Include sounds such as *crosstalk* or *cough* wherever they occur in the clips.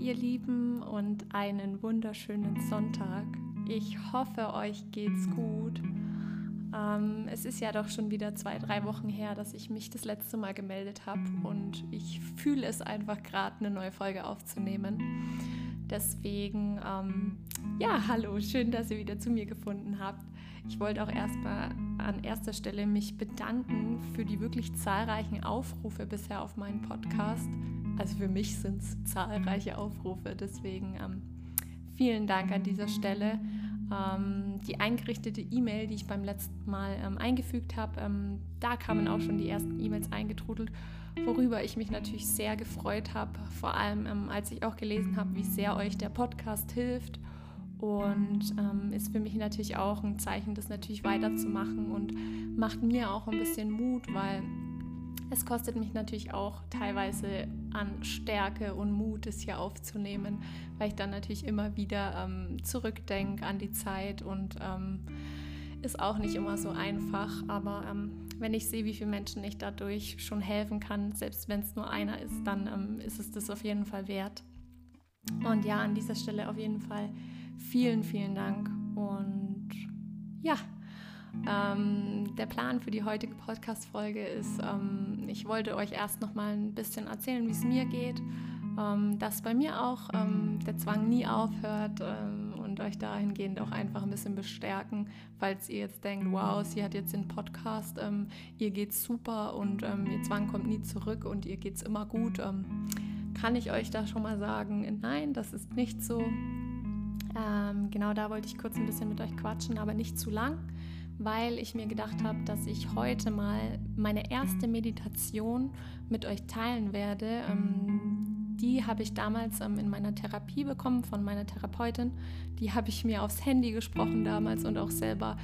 ihr Lieben, und einen wunderschönen Sonntag. Ich hoffe, euch geht's gut. Ähm, es ist ja doch schon wieder zwei, drei Wochen her, dass ich mich das letzte Mal gemeldet habe und ich fühle es einfach gerade, eine neue Folge aufzunehmen. Deswegen, ähm, ja, hallo, schön, dass ihr wieder zu mir gefunden habt. Ich wollte auch erstmal an erster Stelle mich bedanken für die wirklich zahlreichen Aufrufe bisher auf meinen Podcast. Also für mich sind es zahlreiche Aufrufe, deswegen ähm, vielen Dank an dieser Stelle. Ähm, die eingerichtete E-Mail, die ich beim letzten Mal ähm, eingefügt habe, ähm, da kamen auch schon die ersten E-Mails eingetrudelt, worüber ich mich natürlich sehr gefreut habe, vor allem ähm, als ich auch gelesen habe, wie sehr euch der Podcast hilft. Und ähm, ist für mich natürlich auch ein Zeichen, das natürlich weiterzumachen und macht mir auch ein bisschen Mut, weil es kostet mich natürlich auch teilweise an Stärke und Mut, es hier aufzunehmen, weil ich dann natürlich immer wieder ähm, zurückdenke an die Zeit und ähm, ist auch nicht immer so einfach. Aber ähm, wenn ich sehe, wie vielen Menschen ich dadurch schon helfen kann, selbst wenn es nur einer ist, dann ähm, ist es das auf jeden Fall wert. Und ja, an dieser Stelle auf jeden Fall vielen, vielen Dank und ja. Ähm, der Plan für die heutige Podcast-Folge ist, ähm, ich wollte euch erst noch mal ein bisschen erzählen, wie es mir geht, ähm, dass bei mir auch ähm, der Zwang nie aufhört ähm, und euch dahingehend auch einfach ein bisschen bestärken, falls ihr jetzt denkt, wow, sie hat jetzt den Podcast, ähm, ihr geht's super und ihr Zwang kommt nie zurück und ihr geht's immer gut. kann ich euch da schon mal sagen, nein, das ist nicht so. genau da wollte ich kurz ein bisschen mit euch quatschen, aber nicht zu lang weil ich mir gedacht habe, dass ich heute mal meine erste Meditation mit euch teilen werde. Ähm, die habe ich damals ähm, in meiner Therapie bekommen von meiner Therapeutin. Die habe ich mir aufs Handy gesprochen damals und auch selber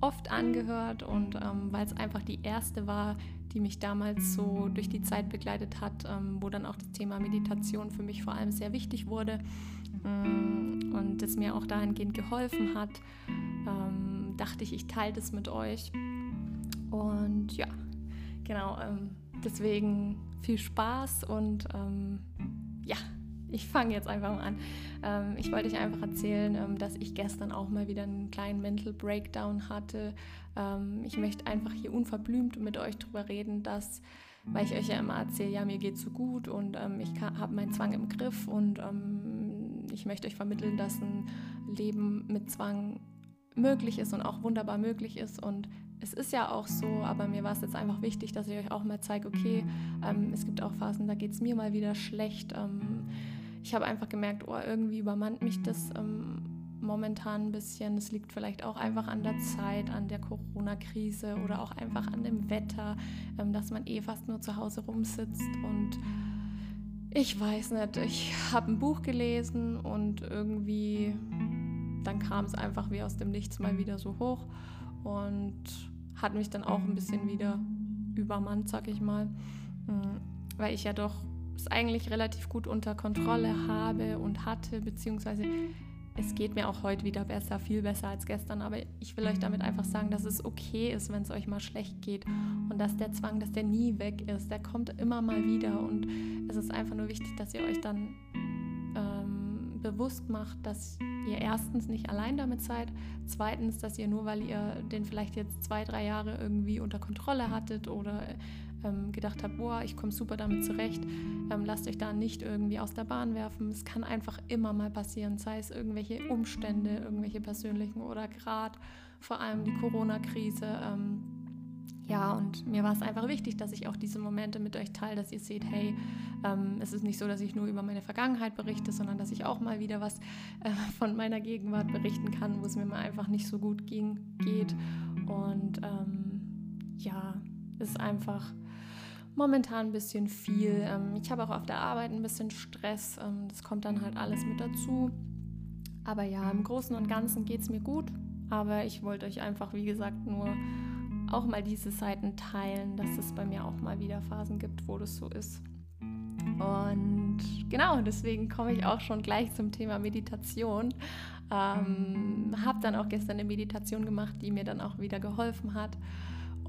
oft angehört und ähm, weil es einfach die erste war, die mich damals so durch die Zeit begleitet hat, ähm, wo dann auch das Thema Meditation für mich vor allem sehr wichtig wurde ähm, und es mir auch dahingehend geholfen hat. Ähm, dachte ich, ich teile das mit euch. Und ja, genau, ähm, deswegen viel Spaß und ähm, ja, ich fange jetzt einfach mal an. Ähm, ich wollte euch einfach erzählen, ähm, dass ich gestern auch mal wieder einen kleinen Mental Breakdown hatte. Ähm, ich möchte einfach hier unverblümt mit euch drüber reden, dass, weil ich euch ja immer erzähle, ja, mir geht so gut und ähm, ich habe meinen Zwang im Griff und ich möchte euch vermitteln, dass ein Leben mit Zwang möglich ist und auch wunderbar möglich ist. Und es ist ja auch so, aber mir war es jetzt einfach wichtig, dass ich euch auch mal zeige, okay, ähm, es gibt auch Phasen, da geht es mir mal wieder schlecht. Ähm, ich habe einfach gemerkt, oh, irgendwie übermannt mich das ähm, momentan ein bisschen. Es liegt vielleicht auch einfach an der Zeit, an der Corona-Krise oder auch einfach an dem Wetter, ähm, dass man eh fast nur zu Hause rumsitzt und ich weiß nicht, ich habe ein Buch gelesen und irgendwie dann kam es einfach wie aus dem Nichts mal wieder so hoch und hat mich dann auch ein bisschen wieder übermannt, sag ich mal, mm, weil ich ja doch es eigentlich relativ gut unter Kontrolle habe und hatte, beziehungsweise es geht mir auch heute wieder besser, viel besser als gestern, aber ich will euch damit einfach sagen, dass es okay ist, wenn es euch mal schlecht geht und dass der Zwang, dass der nie weg ist, der kommt immer mal wieder. Und es ist einfach nur wichtig, dass ihr euch dann bewusst macht, dass ihr erstens nicht allein damit seid, zweitens, dass ihr nur, weil ihr den vielleicht jetzt zwei, drei Jahre irgendwie unter Kontrolle hattet oder ähm, gedacht habt, boah, ich komme super damit zurecht, ähm, lasst euch da nicht irgendwie aus der Bahn werfen. Es kann einfach immer mal passieren, sei es irgendwelche Umstände, irgendwelche persönlichen oder gerade vor allem die Corona-Krise. Ähm, ja, und mir war es einfach wichtig, dass ich auch diese Momente mit euch teile, dass ihr seht, hey, ähm, es ist nicht so, dass ich nur über meine Vergangenheit berichte, sondern dass ich auch mal wieder was äh, von meiner Gegenwart berichten kann, wo es mir mal einfach nicht so gut ging, geht. Und ähm, ja, es ist einfach momentan ein bisschen viel. Ähm, ich habe auch auf der Arbeit ein bisschen Stress. Ähm, das kommt dann halt alles mit dazu. Aber ja, im Großen und Ganzen geht es mir gut. Aber ich wollte euch einfach, wie gesagt, nur auch mal diese Seiten teilen, dass es bei mir auch mal wieder Phasen gibt, wo das so ist. Und genau, deswegen komme ich auch schon gleich zum Thema Meditation. Ähm, habe dann auch gestern eine Meditation gemacht, die mir dann auch wieder geholfen hat.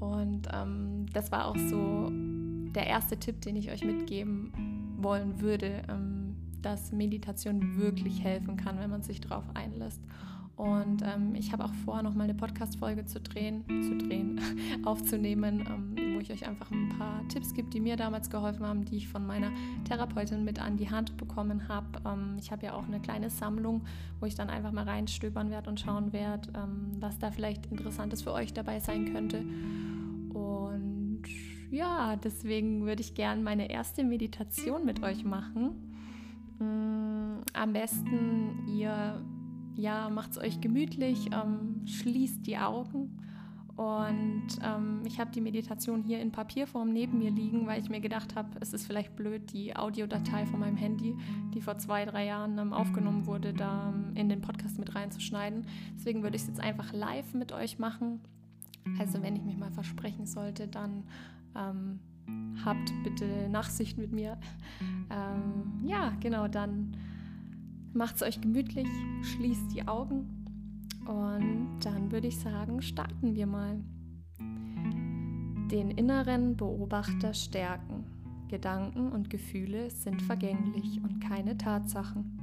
Und ähm, das war auch so der erste Tipp, den ich euch mitgeben wollen würde, ähm, dass Meditation wirklich helfen kann, wenn man sich darauf einlässt. Und ähm, ich habe auch vor, noch mal eine Podcast-Folge zu drehen, zu drehen, *laughs* aufzunehmen, ähm, wo ich euch einfach ein paar Tipps gebe, die mir damals geholfen haben, die ich von meiner Therapeutin mit an die Hand bekommen habe. Ähm, ich habe ja auch eine kleine Sammlung, wo ich dann einfach mal reinstöbern werde und schauen werde, ähm, was da vielleicht Interessantes für euch dabei sein könnte. Und ja, deswegen würde ich gerne meine erste Meditation mit euch machen. Mm, am besten ihr ja, macht es euch gemütlich, ähm, schließt die Augen. Und ähm, ich habe die Meditation hier in Papierform neben mir liegen, weil ich mir gedacht habe, es ist vielleicht blöd, die Audiodatei von meinem Handy, die vor zwei, drei Jahren ähm, aufgenommen wurde, da ähm, in den Podcast mit reinzuschneiden. Deswegen würde ich es jetzt einfach live mit euch machen. Also wenn ich mich mal versprechen sollte, dann ähm, habt bitte Nachsicht mit mir. Ähm, ja, genau, dann Macht es euch gemütlich, schließt die Augen und dann würde ich sagen, starten wir mal. Den inneren Beobachter stärken. Gedanken und Gefühle sind vergänglich und keine Tatsachen.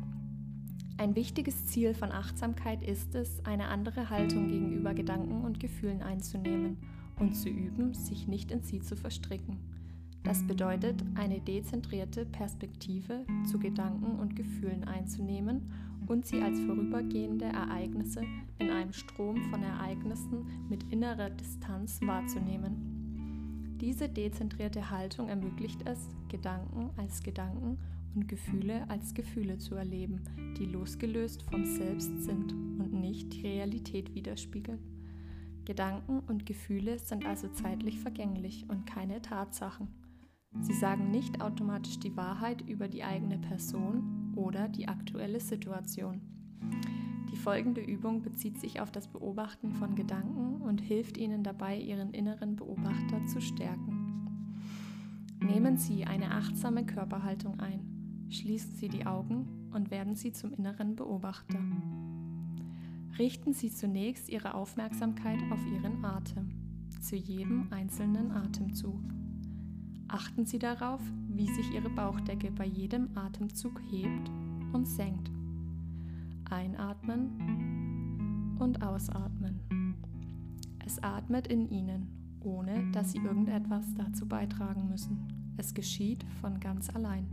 Ein wichtiges Ziel von Achtsamkeit ist es, eine andere Haltung gegenüber Gedanken und Gefühlen einzunehmen und zu üben, sich nicht in sie zu verstricken. Das bedeutet, eine dezentrierte Perspektive zu Gedanken und Gefühlen einzunehmen und sie als vorübergehende Ereignisse in einem Strom von Ereignissen mit innerer Distanz wahrzunehmen. Diese dezentrierte Haltung ermöglicht es, Gedanken als Gedanken und Gefühle als Gefühle zu erleben, die losgelöst vom Selbst sind und nicht die Realität widerspiegeln. Gedanken und Gefühle sind also zeitlich vergänglich und keine Tatsachen. Sie sagen nicht automatisch die Wahrheit über die eigene Person oder die aktuelle Situation. Die folgende Übung bezieht sich auf das Beobachten von Gedanken und hilft Ihnen dabei, Ihren inneren Beobachter zu stärken. Nehmen Sie eine achtsame Körperhaltung ein, schließen Sie die Augen und werden Sie zum inneren Beobachter. Richten Sie zunächst Ihre Aufmerksamkeit auf Ihren Atem, zu jedem einzelnen Atemzug. Achten Sie darauf, wie sich Ihre Bauchdecke bei jedem Atemzug hebt und senkt. Einatmen und ausatmen. Es atmet in Ihnen, ohne dass Sie irgendetwas dazu beitragen müssen. Es geschieht von ganz allein.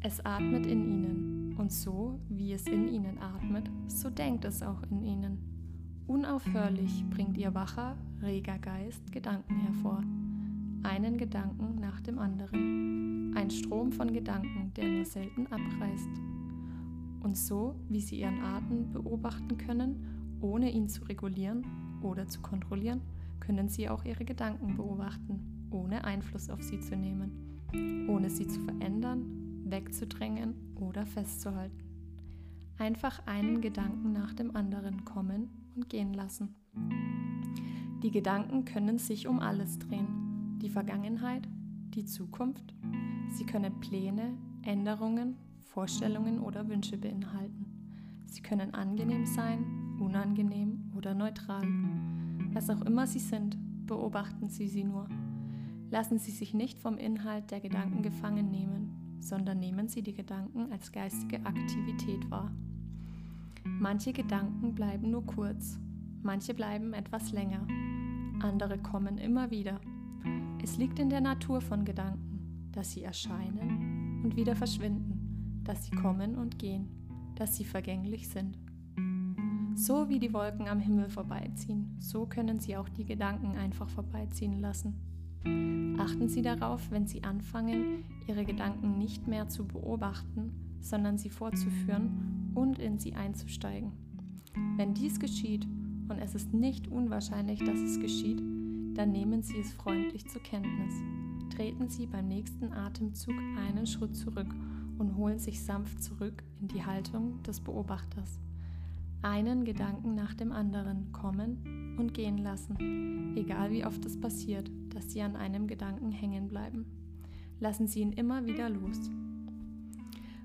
Es atmet in Ihnen und so, wie es in Ihnen atmet, so denkt es auch in Ihnen. Unaufhörlich bringt Ihr wacher, reger Geist Gedanken hervor einen Gedanken nach dem anderen. Ein Strom von Gedanken, der nur selten abreißt. Und so, wie Sie Ihren Atem beobachten können, ohne ihn zu regulieren oder zu kontrollieren, können Sie auch Ihre Gedanken beobachten, ohne Einfluss auf sie zu nehmen, ohne sie zu verändern, wegzudrängen oder festzuhalten. Einfach einen Gedanken nach dem anderen kommen und gehen lassen. Die Gedanken können sich um alles drehen die Vergangenheit, die Zukunft. Sie können Pläne, Änderungen, Vorstellungen oder Wünsche beinhalten. Sie können angenehm sein, unangenehm oder neutral. Was auch immer sie sind, beobachten Sie sie nur. Lassen Sie sich nicht vom Inhalt der Gedanken gefangen nehmen, sondern nehmen Sie die Gedanken als geistige Aktivität wahr. Manche Gedanken bleiben nur kurz, manche bleiben etwas länger, andere kommen immer wieder. Es liegt in der Natur von Gedanken, dass sie erscheinen und wieder verschwinden, dass sie kommen und gehen, dass sie vergänglich sind. So wie die Wolken am Himmel vorbeiziehen, so können Sie auch die Gedanken einfach vorbeiziehen lassen. Achten Sie darauf, wenn Sie anfangen, Ihre Gedanken nicht mehr zu beobachten, sondern sie fortzuführen und in sie einzusteigen. Wenn dies geschieht, und es ist nicht unwahrscheinlich, dass es geschieht, dann nehmen Sie es freundlich zur Kenntnis. Treten Sie beim nächsten Atemzug einen Schritt zurück und holen sich sanft zurück in die Haltung des Beobachters. Einen Gedanken nach dem anderen kommen und gehen lassen, egal wie oft es passiert, dass Sie an einem Gedanken hängen bleiben. Lassen Sie ihn immer wieder los.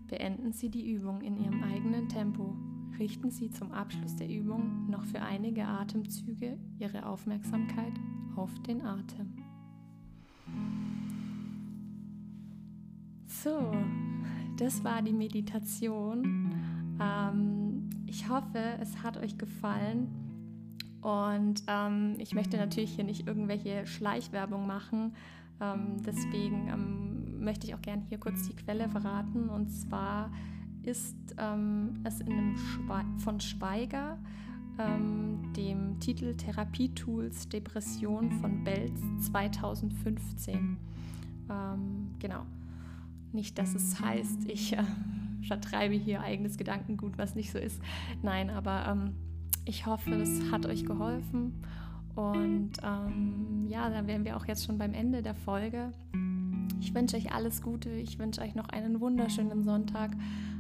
Beenden Sie die Übung in Ihrem eigenen Tempo. Richten Sie zum Abschluss der Übung noch für einige Atemzüge Ihre Aufmerksamkeit auf den Atem. So, das war die Meditation. Ähm, ich hoffe, es hat euch gefallen. Und ähm, ich möchte natürlich hier nicht irgendwelche Schleichwerbung machen. Ähm, deswegen ähm, möchte ich auch gerne hier kurz die Quelle verraten. Und zwar ist ähm, es in einem Schwe von Schweiger, ähm, dem Titel Therapietools Depression von Belz 2015. genau. Nicht, dass es heißt, ich äh, vertreibe hier eigenes Gedankengut, was nicht so ist. Nein, aber ähm, ich hoffe, das hat euch geholfen. Und ähm, ja, dann wären wir auch jetzt schon beim Ende der Folge. Ich wünsche euch alles Gute. Ich wünsche euch noch einen wunderschönen Sonntag.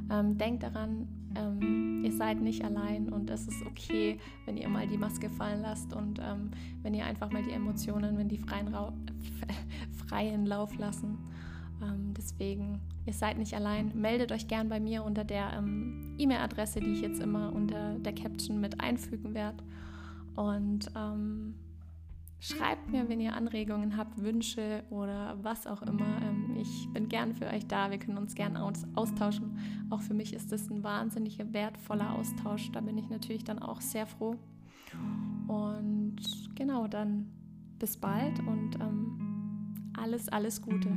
Ähm, denkt daran, ähm, seid nicht allein und es ist okay, wenn ihr mal die Maske fallen lasst und ähm, wenn ihr einfach mal die Emotionen, wenn die freien, Ra *laughs* freien Lauf lassen. Ähm, deswegen, ihr seid nicht allein. Meldet euch gern bei mir unter der ähm, E-Mail-Adresse, die ich jetzt immer unter der Caption mit einfügen werde. Und ähm, schreibt mir, wenn ihr Anregungen habt, Wünsche oder was auch immer. Ähm, ich bin gern für euch da. Wir können uns gern aus austauschen. Auch für mich ist das ein wahnsinnig wertvoller Austausch. Da bin ich natürlich dann auch sehr froh. Und genau, dann bis bald und ähm, alles, alles Gute.